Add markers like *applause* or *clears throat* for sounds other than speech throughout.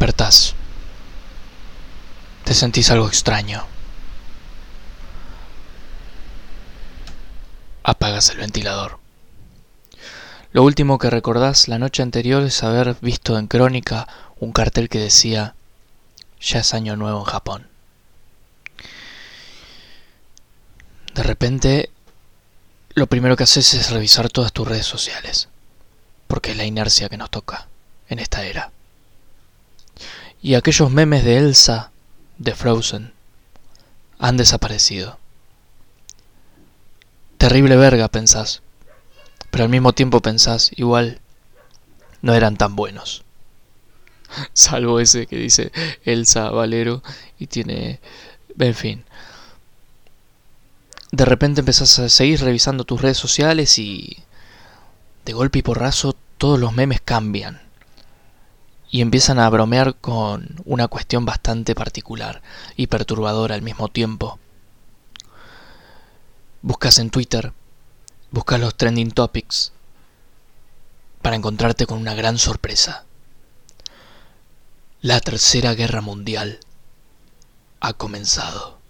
despertás. Te sentís algo extraño. Apagas el ventilador. Lo último que recordás la noche anterior es haber visto en crónica un cartel que decía ya es año nuevo en Japón. De repente, lo primero que haces es revisar todas tus redes sociales, porque es la inercia que nos toca en esta era. Y aquellos memes de Elsa, de Frozen, han desaparecido. Terrible verga, pensás, pero al mismo tiempo pensás, igual, no eran tan buenos. *laughs* Salvo ese que dice Elsa Valero y tiene... En fin. De repente empezás a seguir revisando tus redes sociales y... De golpe y porrazo todos los memes cambian. Y empiezan a bromear con una cuestión bastante particular y perturbadora al mismo tiempo. Buscas en Twitter, buscas los trending topics para encontrarte con una gran sorpresa. La Tercera Guerra Mundial ha comenzado.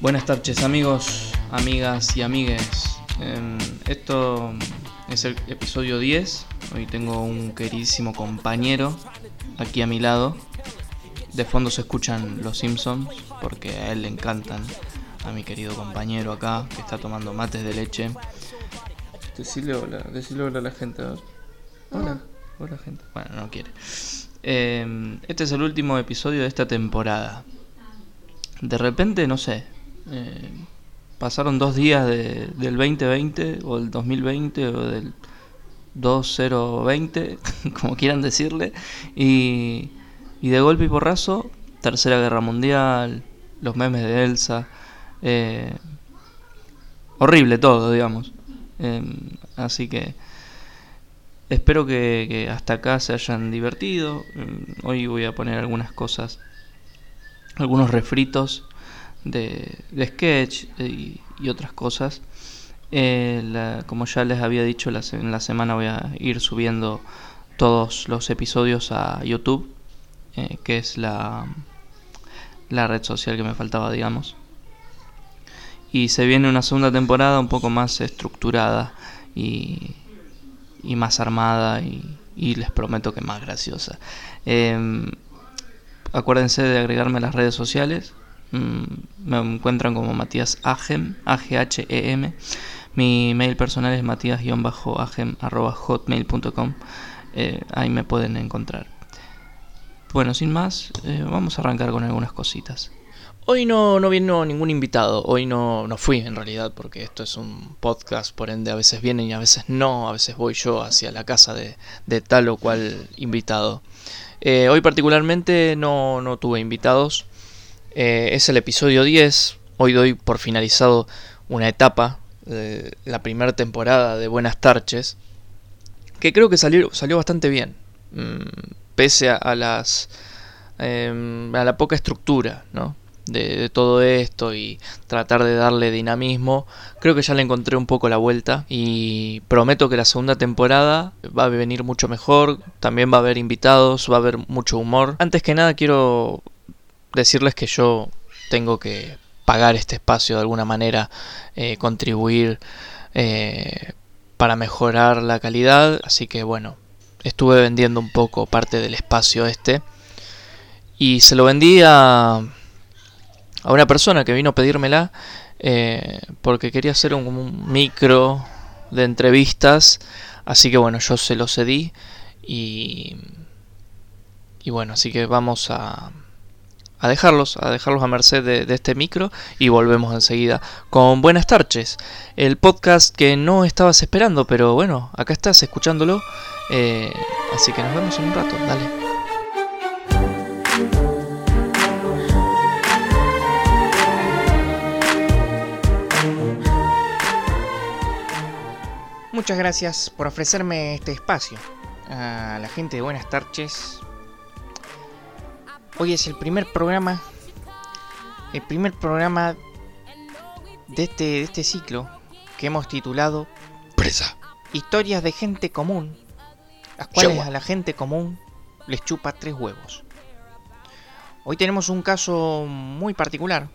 Buenas tardes amigos, amigas y amigues. Em, esto es el episodio 10. Hoy tengo un queridísimo compañero aquí a mi lado. De fondo se escuchan los Simpsons porque a él le encantan a mi querido compañero acá que está tomando mates de leche. Decirle hola, decirle hola a la gente. Hola, hola gente. Bueno, no quiere. Em, este es el último episodio de esta temporada. De repente, no sé. Eh, pasaron dos días del 2020 o del 2020 o del 2020, *laughs* como quieran decirle. Y, de golpe y porrazo, Tercera Guerra Mundial, los memes de Elsa. Eh, horrible todo, digamos. Em, así que espero que, hasta acá se hayan divertido. Em, hoy voy a poner algunas cosas, algunos refritos de, sketch y, otras cosas. Eh, como ya les había dicho, en la semana voy a ir subiendo todos los episodios a YouTube, eh, que es la, la red social que me faltaba, digamos y se viene una segunda temporada un poco más estructurada y, y más armada y, les prometo que más graciosa. Em, acuérdense de agregarme a las redes sociales. Mm, me encuentran como Matías Agem, A-G-H-E-M. Mi mail personal es matías-agem.hotmail.com. Eh, ahí me pueden encontrar. Bueno, sin más, eh, vamos a arrancar con algunas cositas. Hoy no, no vino ningún invitado, hoy no, no fui en realidad, porque esto es un podcast, por ende a veces vienen y a veces no, a veces voy yo hacia la casa de, de tal o cual invitado. Eh, hoy particularmente no, no tuve invitados, eh, es el episodio 10, hoy doy por finalizado una etapa, de la primera temporada de Buenas Tarches, que creo que salió, bastante bien, mm, pese a, las... Em, a la poca estructura, ¿no? de, todo esto y tratar de darle dinamismo, creo que ya le encontré un poco la vuelta y prometo que la segunda temporada va a venir mucho mejor, también va a haber invitados, va a haber mucho humor. Antes que nada quiero decirles que yo tengo que pagar este espacio de alguna manera, eh, contribuir eh, para mejorar la calidad, así que bueno, estuve vendiendo un poco parte del espacio este y se lo vendí a a una persona que vino a pedírmela eh, porque quería hacer un, micro de entrevistas. Así que bueno, yo se lo cedí y, y bueno, así que vamos a, a dejarlos, a dejarlos a merced de, este micro y volvemos enseguida con Buenas tardes, el podcast que no estabas esperando, pero bueno, acá estás escuchándolo, eh, así que nos vemos en un rato, dale. Muchas gracias por ofrecerme este espacio. A la gente de Buenas tardes. Hoy es el primer programa. El primer programa de este, de este ciclo que hemos titulado Presa. Historias de gente común, las cuales a la gente común les chupa tres huevos. Hoy tenemos un caso muy particular,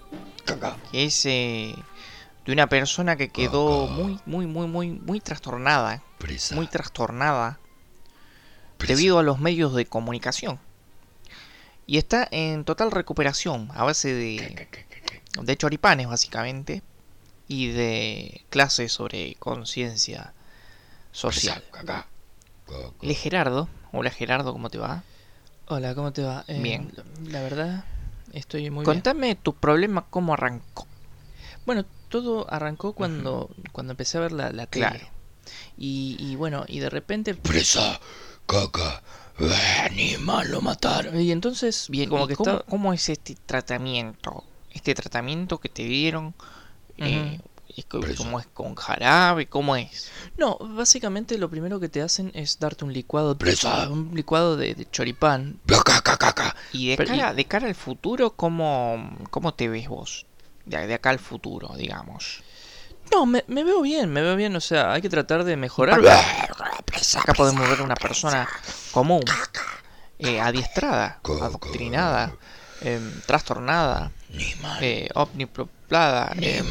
que es eh, de una persona que quedó muy, muy, muy, muy, muy trastornada, muy trastornada debido a los medios de comunicación. Y está en total recuperación a base de, de choripanes, básicamente, y de clases sobre conciencia social. Le Gerardo, hola Gerardo, ¿cómo te va? Hola, ¿cómo te va? Eh, bien. La verdad, estoy muy Contame tu problema, cómo arrancó. Bueno, todo arrancó cuando, cuando empecé a ver la, la tele. Claro. Y, y, bueno, y de repente... Presa, caca, animal, lo mataron. Y entonces, bien, como que cómo, ¿cómo es este tratamiento? Este tratamiento que te dieron... Eh, ¿Cómo es con jarabe? ¿Cómo es? No, básicamente lo primero que te hacen es darte un licuado. Presa. Un licuado de, choripán. Y de cara, de cara al futuro, ¿cómo, ¿cómo te ves vos? De, de acá al futuro, digamos. No, me, me, veo bien, me veo bien. O sea, hay que tratar de mejorar. Acá podemos ver una persona común, eh, adiestrada, adoctrinada, eh, trastornada, eh, omniproplada. Eh,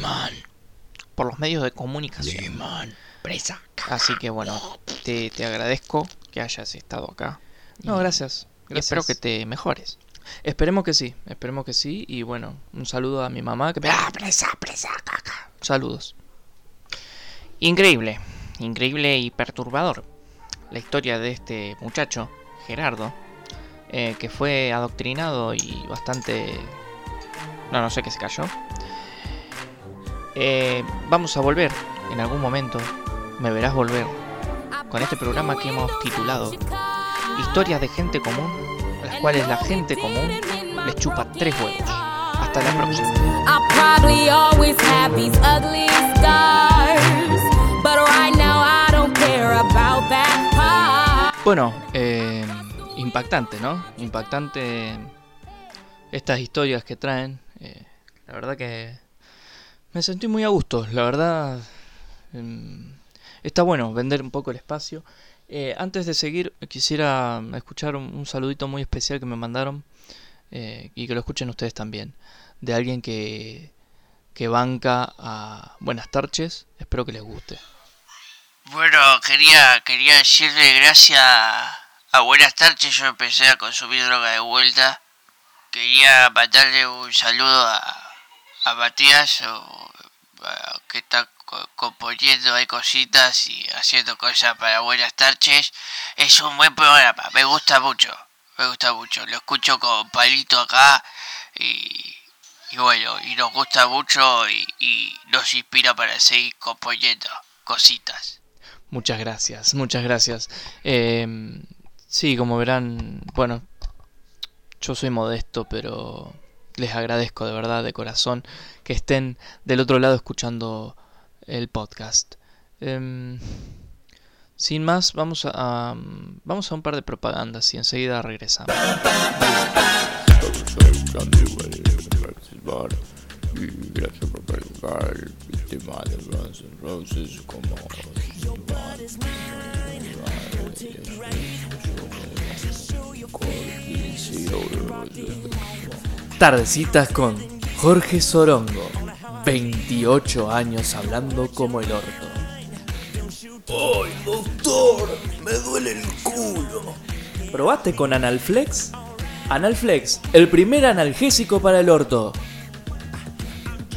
por los medios de comunicación. Así que bueno, te, te, agradezco que hayas estado acá. No, gracias. espero que te mejores. Esperemos que sí, esperemos que sí. Y bueno, un saludo a mi mamá. Que... Ah, presa, presa, caca. Saludos. Increíble, increíble y perturbador. La historia de este muchacho, Gerardo, eh, que fue adoctrinado y bastante... No, no sé qué se cayó. Eh, vamos a volver en algún momento, me verás volver, con este programa que hemos titulado Historias de gente común, a las cuales la gente común les chupa tres huevos. Hasta la próxima. Bueno, impactante, ¿no? Impactante estas historias que traen. Eh, la verdad que me sentí muy a gusto, la verdad. Em, está bueno vender un poco el espacio. Eh, antes de seguir, quisiera escuchar un, saludito muy especial que me mandaron eh, y que lo escuchen ustedes también. De alguien que, que banca a Buenas Tarches. Espero que les guste. Bueno, quería, quería decirle gracias a Buenas Tarches. Yo empecé a consumir droga de vuelta. Quería mandarle un saludo a, a Matías o, que está componiendo hay cositas y haciendo cosas para buenas tardes. Es un buen programa, me gusta mucho, me gusta mucho. Lo escucho con Palito acá y, y bueno, y nos gusta mucho y, y nos inspira para seguir componiendo cositas. Muchas gracias, muchas gracias. Eh, sí, como verán, bueno, yo soy modesto, pero les agradezco de verdad, de corazón, que estén del otro lado escuchando el podcast. Em, sin más, vamos a, vamos a un par de propagandas y enseguida regresamos. Tardecitas con Jorge Sorongo. 28 años hablando como el orto. ¡Ay, doctor! Me duele el culo. ¿Probaste con Analflex? Analflex, el primer analgésico para el orto.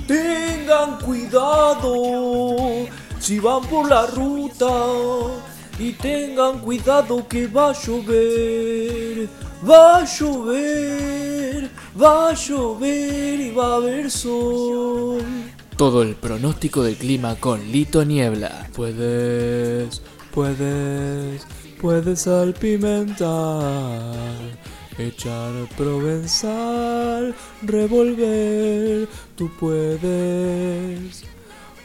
Tengan cuidado si van por la ruta y tengan cuidado que va a llover. Va a llover, va a llover y va a haber sol. Todo el pronóstico del clima con Lito Niebla. Puedes, puedes, puedes salpimentar, echar provenzal, revolver. Tú puedes,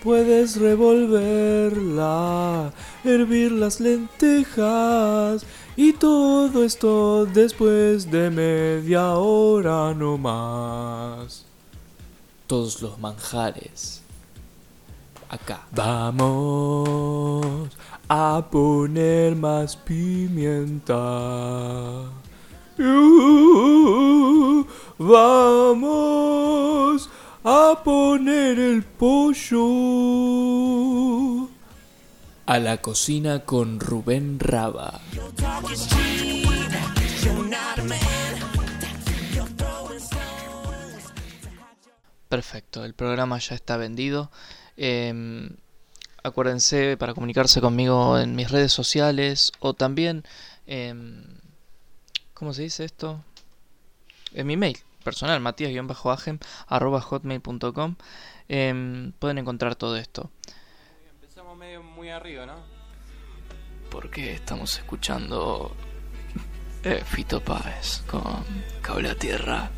puedes revolverla, hervir las lentejas y todo esto después de media hora no más. Todos los manjares acá. Vamos a poner más pimienta. Uh, vamos a poner el pollo a la cocina con Rubén Raba. Perfecto, el programa ya está vendido. Em, acuérdense para comunicarse conmigo en mis redes sociales o también, em, ¿cómo se dice esto? En mi mail personal, arroba hotmail.com. Em, pueden encontrar todo esto. Empezamos medio muy arriba, ¿no? Porque estamos escuchando eh, Fito Páez con Cable a Tierra.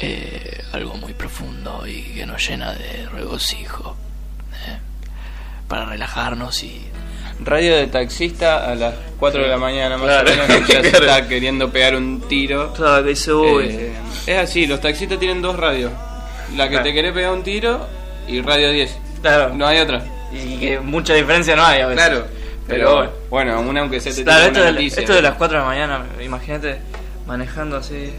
Eh, algo muy profundo y que nos llena de regocijo. eh, para relajarnos y Radio de taxista a las 4 de la mañana más Claro. o menos que ya *laughs* se está queriendo pegar un tiro. Claro, que dice, Eh, es así, los taxistas tienen dos radios. La que Claro. te querés pegar un tiro y Radio 10. claro, No hay otra. y que mucha diferencia no hay a veces. Claro. Pero Pero bueno, una aunque sea te Claro, esto una de, noticia. esto de las 4 de la mañana, imagínate manejando así.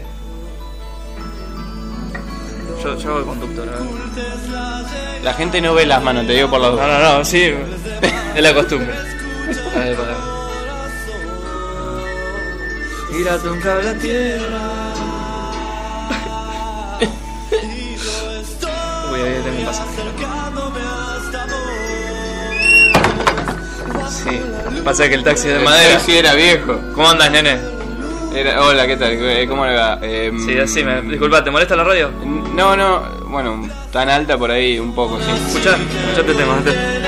Yo, yo hago conductor, ¿eh? La gente no ve las manos, te digo por las No, dos. no, no, sí, *laughs* es la costumbre. A ver, para. Un cable a tierra. *laughs* Uy, ahí tengo un pasajero. Sí, pasa que el taxi es de El madera. taxi era viejo. ¿Cómo andas, nene? Era, hola, ¿qué tal? Eh, ¿Cómo le va? Eh, Sí, así, me, disculpa, ¿te molesta la radio? No, no, bueno, tan alta por ahí un poco, sí. Escuchá, escuchate el tema. este.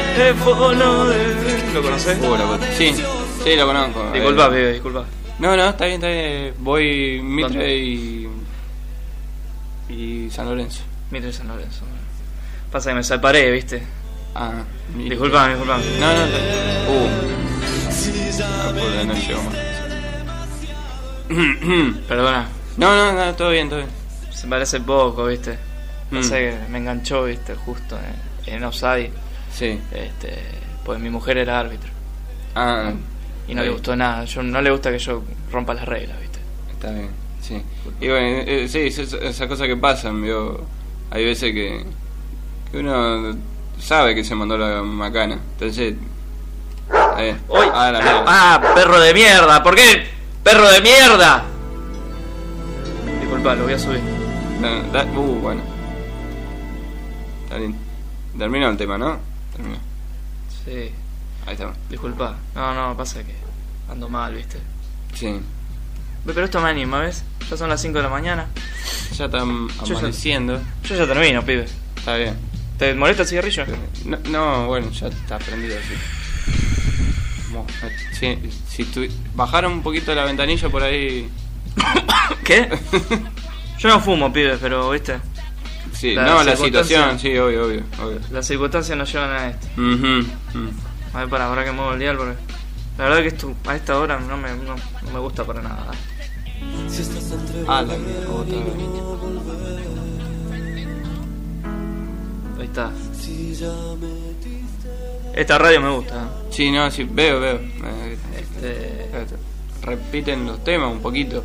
¿Lo? Uh, loco. Sí, sí, lo conozco. Disculpa, Eh, pibe, disculpa. No, no, está bien, está bien. Voy ¿Dónde? Mitre y. y San Lorenzo. Mitre San Lorenzo. Pasa que me separé, viste. Ah. Disculpame, disculpame. No, no, está- Uh. Ah, puta, no llego más. *clears throat* Perdona, No, no, no, todo bien, todo bien. se parece poco, viste. Mm. Pasa que me enganchó, viste, justo en, en offside. Sí. Este, pues mi mujer era árbitro. Ah, Y no Ahí. le gustó nada. Yo no le gusta que yo rompa las reglas, viste. está bien, sí. Y bueno, eh, sí, esas esa cosas que pasan, yo. Hay veces que. que uno sabe que se mandó la macana. Entonces. Ahí. Ah, la. ¡Ah, perro de mierda! ¿Por qué? ¡Perro de mierda! Disculpa, lo voy a subir. No, da- uh, bueno. Está bien. Terminó el tema, ¿no? Terminó. Sí, Ahí está. disculpa. No, no, pasa que ando mal, viste. Sí. Ve, Pero esto me anima, ¿ves? Ya son las 5 de la mañana. Ya está ya- amaneciendo. Yo ya termino, pibe. Está bien. ¿Te molesta el cigarrillo? No, no, bueno, ya está prendido así. Mo- si tu... bajaron un poquito la ventanilla por ahí. *coughs* ¿Qué? *coughs* Yo no fumo, pibe, pero, viste. Sí, La no, la situación, sí, obvio, obvio, obvio. Las circunstancias nos llevan a esto. Mm. A ver, para, ahora que muevo el dial, porque. La verdad que esto a esta hora no me, no, no me gusta para nada. Ah, la otra vez. Ahí está. Esta radio me gusta. Sí, no, sí, veo, veo. Eh, Este... Repiten los temas un poquito.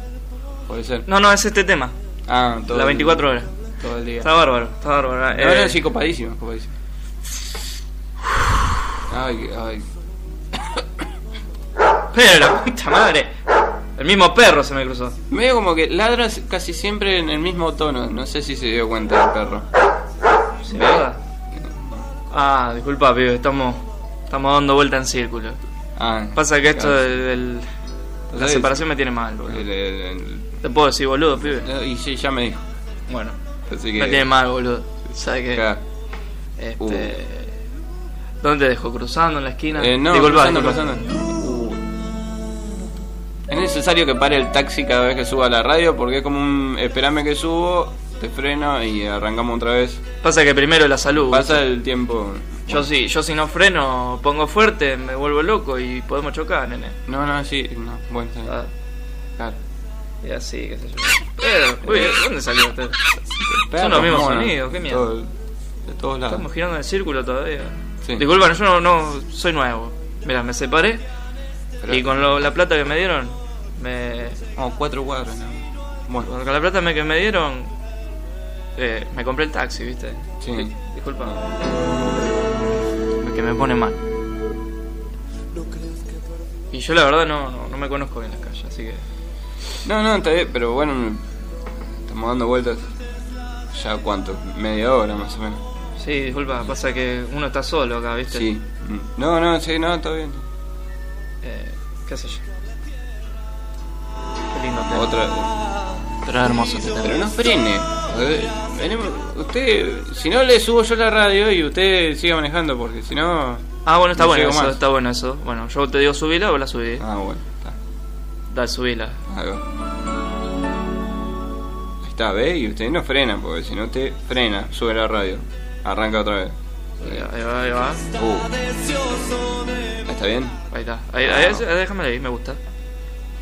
Puede ser. No, no, es este tema. Ah, todo La el- 24 horas. Todo el día. Está bárbaro, está bárbaro. No, Eh, sí, copadísimo, copadísimo. Ay, ay. *coughs* Pero la puta madre. El mismo perro se me cruzó. Medio como que ladra casi siempre en el mismo tono. No sé si se dio cuenta el perro. ¿Sí, verdad? Ah, disculpa, pibe, estamos, estamos dando vuelta en círculo. Ah, Pasa que esto del, del- la Entonces, separación me tiene mal, boludo. el- el- el- Te puedo decir, boludo, pibe. y sí, ya me dijo. Bueno, Así que. me tiene mal, boludo. ¿Sabes qué? Claro. Este. ¿Dónde te dejo? ¿Cruzando en la esquina? Eh, no, Disculpa, cruzando, disculpa. cruzando. Uh. Es necesario que pare el taxi cada vez que suba a la radio porque es como un. Esperame que subo, te freno y arrancamos otra vez. Pasa que primero la salud. Pasa el tiempo. Yo sí, yo si no freno, pongo fuerte, me vuelvo loco y podemos chocar, nene. No, no, sí, no. Bueno, bien. Ah, Claro. y así, qué sé yo. Pero, uy, ¿dónde salió usted? Perros, los mismos monos, sonidos, qué mierda. todo- de todos lados. Estamos girando en el círculo todavía. Sí. Disculpa, yo no, no soy nuevo. Mira, me separé Pero- y con lo- la plata que me dieron, me, Vamos, cuatro cuadros. ¿no? Bueno, con la plata que me dieron, eh, me compré el taxi, ¿viste? Sí. Di- Disculpa. Que me pone mal. Y yo la verdad no, no, no me conozco bien las calles, así que... no, no, está bien, pero bueno, estamos dando vueltas. Ya cuánto, media hora más o menos. Sí, disculpa, pasa que uno está solo acá, ¿viste? Sí. No, no, sí, no, está bien. Eh, qué sé yo. Qué lindo tema. Otra. Este tema. Pero no frene. Usted, si no le subo yo la radio y usted siga manejando, porque si no. Ah, bueno, está no bueno llego eso, más. está bueno eso. Bueno, yo te digo subila o la subí. Ah, bueno, está. Dale, subila. Ahí está, ¿ve? Y usted no frena, porque si no usted frena, sube la radio. Arranca otra vez. Ahí va, ahí va, ahí va. Uh. ¿Está bien? Ahí está. Ahí, ahí, ahí, déjame ahí, me gusta.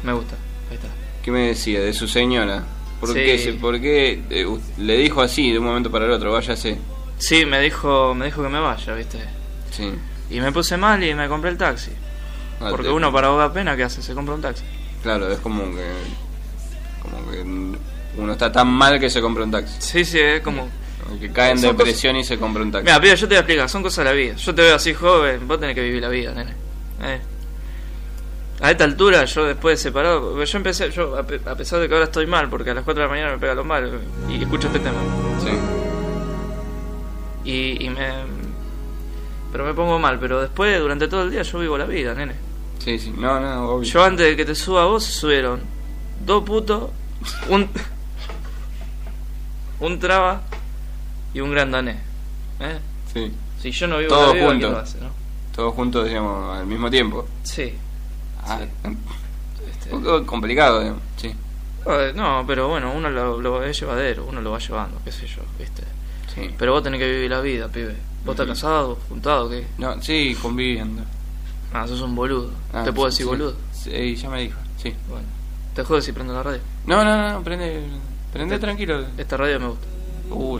Me gusta. Ahí está. ¿Qué me decía de su señora? ¿Por Sí. qué, se- por qué eh, le dijo así de un momento para el otro? Váyase. Sí, me dijo, me dijo que me vaya, ¿viste? Sí. Y me puse mal y me compré el taxi. Ah, Porque te- uno para ahogar pena, ¿qué hace? Se compra un taxi. Claro, es como que. Como que uno está tan mal que se compra un taxi. Sí, sí, es como... Que cae en depresión y se compra un taxi. Mira, pibe, yo te voy a explicar, son cosas de la vida. Yo te veo así joven, vos tenés que vivir la vida, nene. Eh. A esta altura, yo después de separado, yo empecé, yo a, pe- a pesar de que ahora estoy mal, porque a las 4 de la mañana me pega lo mal y escucho este tema. Sí. Y, y me. Pero me pongo mal, pero después, durante todo el día, yo vivo la vida, nene. Sí, sí. No, no, obvio. Yo antes de que te suba a vos, subieron dos putos, un. un traba y un gran danés. ¿Eh? Sí. Si yo no vivo Todos la vida, ¿quién juntos. lo hace, no? Todos juntos, digamos, al mismo tiempo. Sí. Ah, Este, un poco complicado, digamos. Sí. eh, no, pero bueno, uno lo, lo es llevadero, uno lo va llevando, qué sé yo, ¿viste? Sí. Pero vos tenés que vivir la vida, pibe. ¿Vos estás Ujú. casado, juntado, qué? No, sí, conviviendo. Ah, sos un boludo. Ah, ¿Te puedo sí, decir boludo? Sí, ya me dijo, sí. Bueno. Te jodo si prendo la radio. No, no, no, prende, prende tranquilo. Esta radio me gusta. Uh,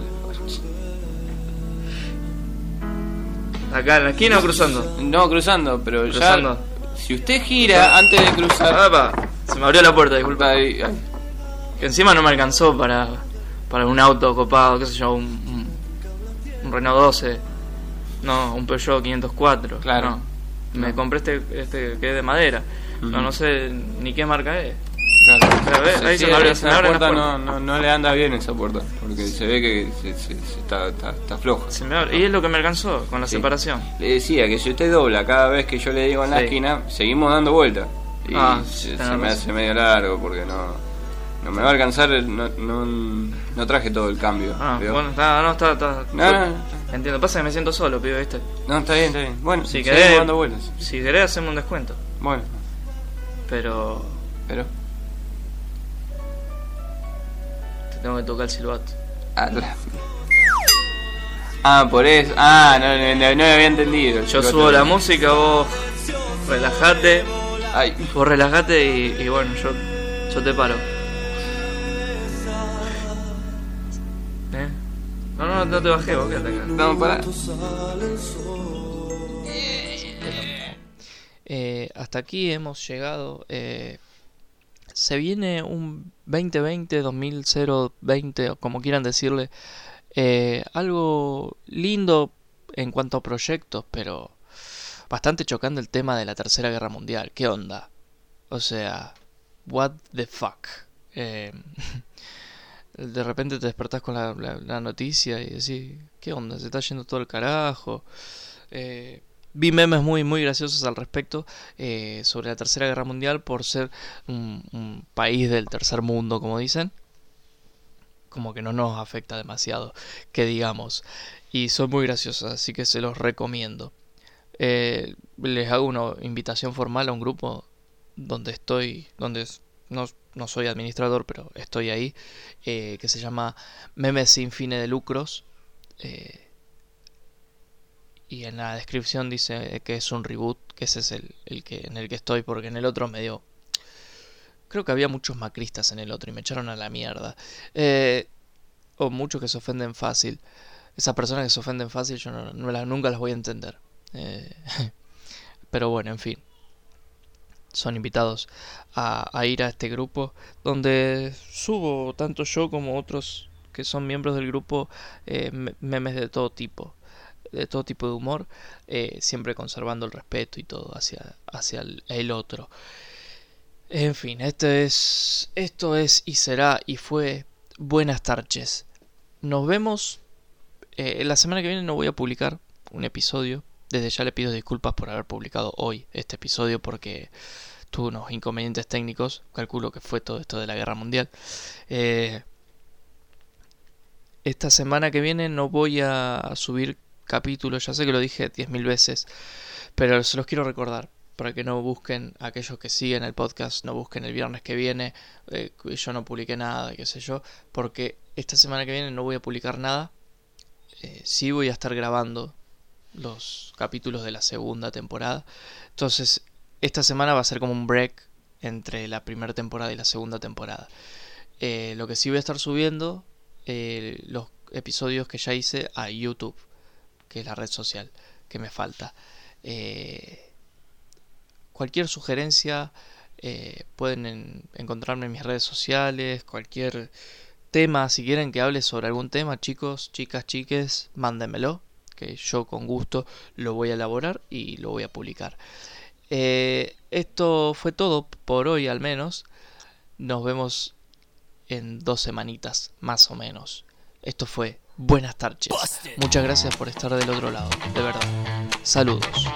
Acá en la esquina o cruzando. no, cruzando, pero Cruzando. ya. Si usted gira antes de cruzar. Ah. Se me abrió la puerta, disculpa. Que encima no me alcanzó para, para un auto copado, qué sé yo, un, un, un Renault 12. No, un Peugeot 504. Claro. No. Me No. compré este, este que es de madera. No, no sé ni qué marca es. Claro. Pero ve, ahí se abre- esa se puerta no, no, no le anda bien esa puerta, porque se ve que se, se- se está, está, está floja. Se me abre. Y es lo que me alcanzó con la Sí. separación. Le decía que si usted dobla cada vez que yo le digo en la Sí. esquina, seguimos dando vuelta. Y Ah, se, se me hace medio largo porque no, no me va a alcanzar, no, no, no traje todo el cambio. Ah, ¿vio? bueno, está, no, está, está. No, no, no. Entiendo, pasa que me siento solo, pibe, ¿viste? No, está bien, está bien. Bueno, Si querés, dando vueltas. si querés hacemos un descuento. Bueno, Pero pero... tengo que tocar el silbato. Ah, Ah, por eso. Ah, no, no, no, no había entendido. Yo subo la música, vos relajate, Ay, vos relajate y, y bueno, yo, yo te paro. ¿Eh? No, no, no te bajé, vos quédate acá. no, pará. Eh, hasta aquí hemos llegado. eh, se viene un 2020, 2020, o como quieran decirle. eh, algo lindo en cuanto a proyectos, pero bastante chocando el tema de la Tercera Guerra Mundial. ¿Qué onda? O sea, what the fuck. Eh, *laughs* de repente te despertás con la, la- la noticia y decís, ¿qué onda? Se está yendo todo el carajo. Eh, vi memes muy, muy graciosos al respecto eh, sobre la Tercera Guerra Mundial por ser un, país del tercer mundo, como dicen. Como que no nos afecta demasiado, que digamos. Y son muy graciosos, así que se los recomiendo. Eh, les hago una invitación formal a un grupo donde estoy, donde no, no soy administrador, pero estoy ahí, eh, que se llama Memes sin fines de lucros. Y en la descripción dice que es un reboot, que ese es el, el que en el que estoy, porque en el otro me dio. Creo que había muchos macristas en el otro y me echaron a la mierda. Eh, o muchos que se ofenden fácil. Esas personas que se ofenden fácil yo no, nunca las voy a entender. Eh, *laughs* pero bueno, en fin. Son invitados a, ir a este grupo donde subo tanto yo como otros que son miembros del grupo eh, me- memes de todo tipo, de todo tipo de humor, eh, siempre conservando el respeto y todo hacia, hacia el, otro. En fin, esto es, esto es y será y fue buenas tardes. Nos vemos. eh, la semana que viene no voy a publicar un episodio. Desde ya le pido disculpas por haber publicado hoy este episodio porque tuve unos inconvenientes técnicos. Calculo que fue todo esto de la guerra mundial. Eh, esta semana que viene no voy a subir capítulos. Ya sé que lo dije 10.000 veces. Pero se los quiero recordar para que no busquen aquellos que siguen el podcast, no busquen el viernes que viene, eh, yo no publiqué nada, qué sé yo, porque esta semana que viene no voy a publicar nada, eh, sí voy a estar grabando los capítulos de la segunda temporada, entonces esta semana va a ser como un break entre la primera temporada y la segunda temporada. Eh, lo que sí voy a estar subiendo, eh, los episodios que ya hice a YouTube, que es la red social que me falta. Eh, cualquier sugerencia eh, pueden en- encontrarme en mis redes sociales, cualquier tema, si quieren que hable sobre algún tema, chicos, chicas, chiques, mándenmelo, que yo con gusto lo voy a elaborar y lo voy a publicar. Eh, esto fue todo por hoy al menos. Nos vemos en dos semanitas, más o menos. Esto fue Buenas tardes. Muchas gracias por estar del otro lado, de verdad. Saludos.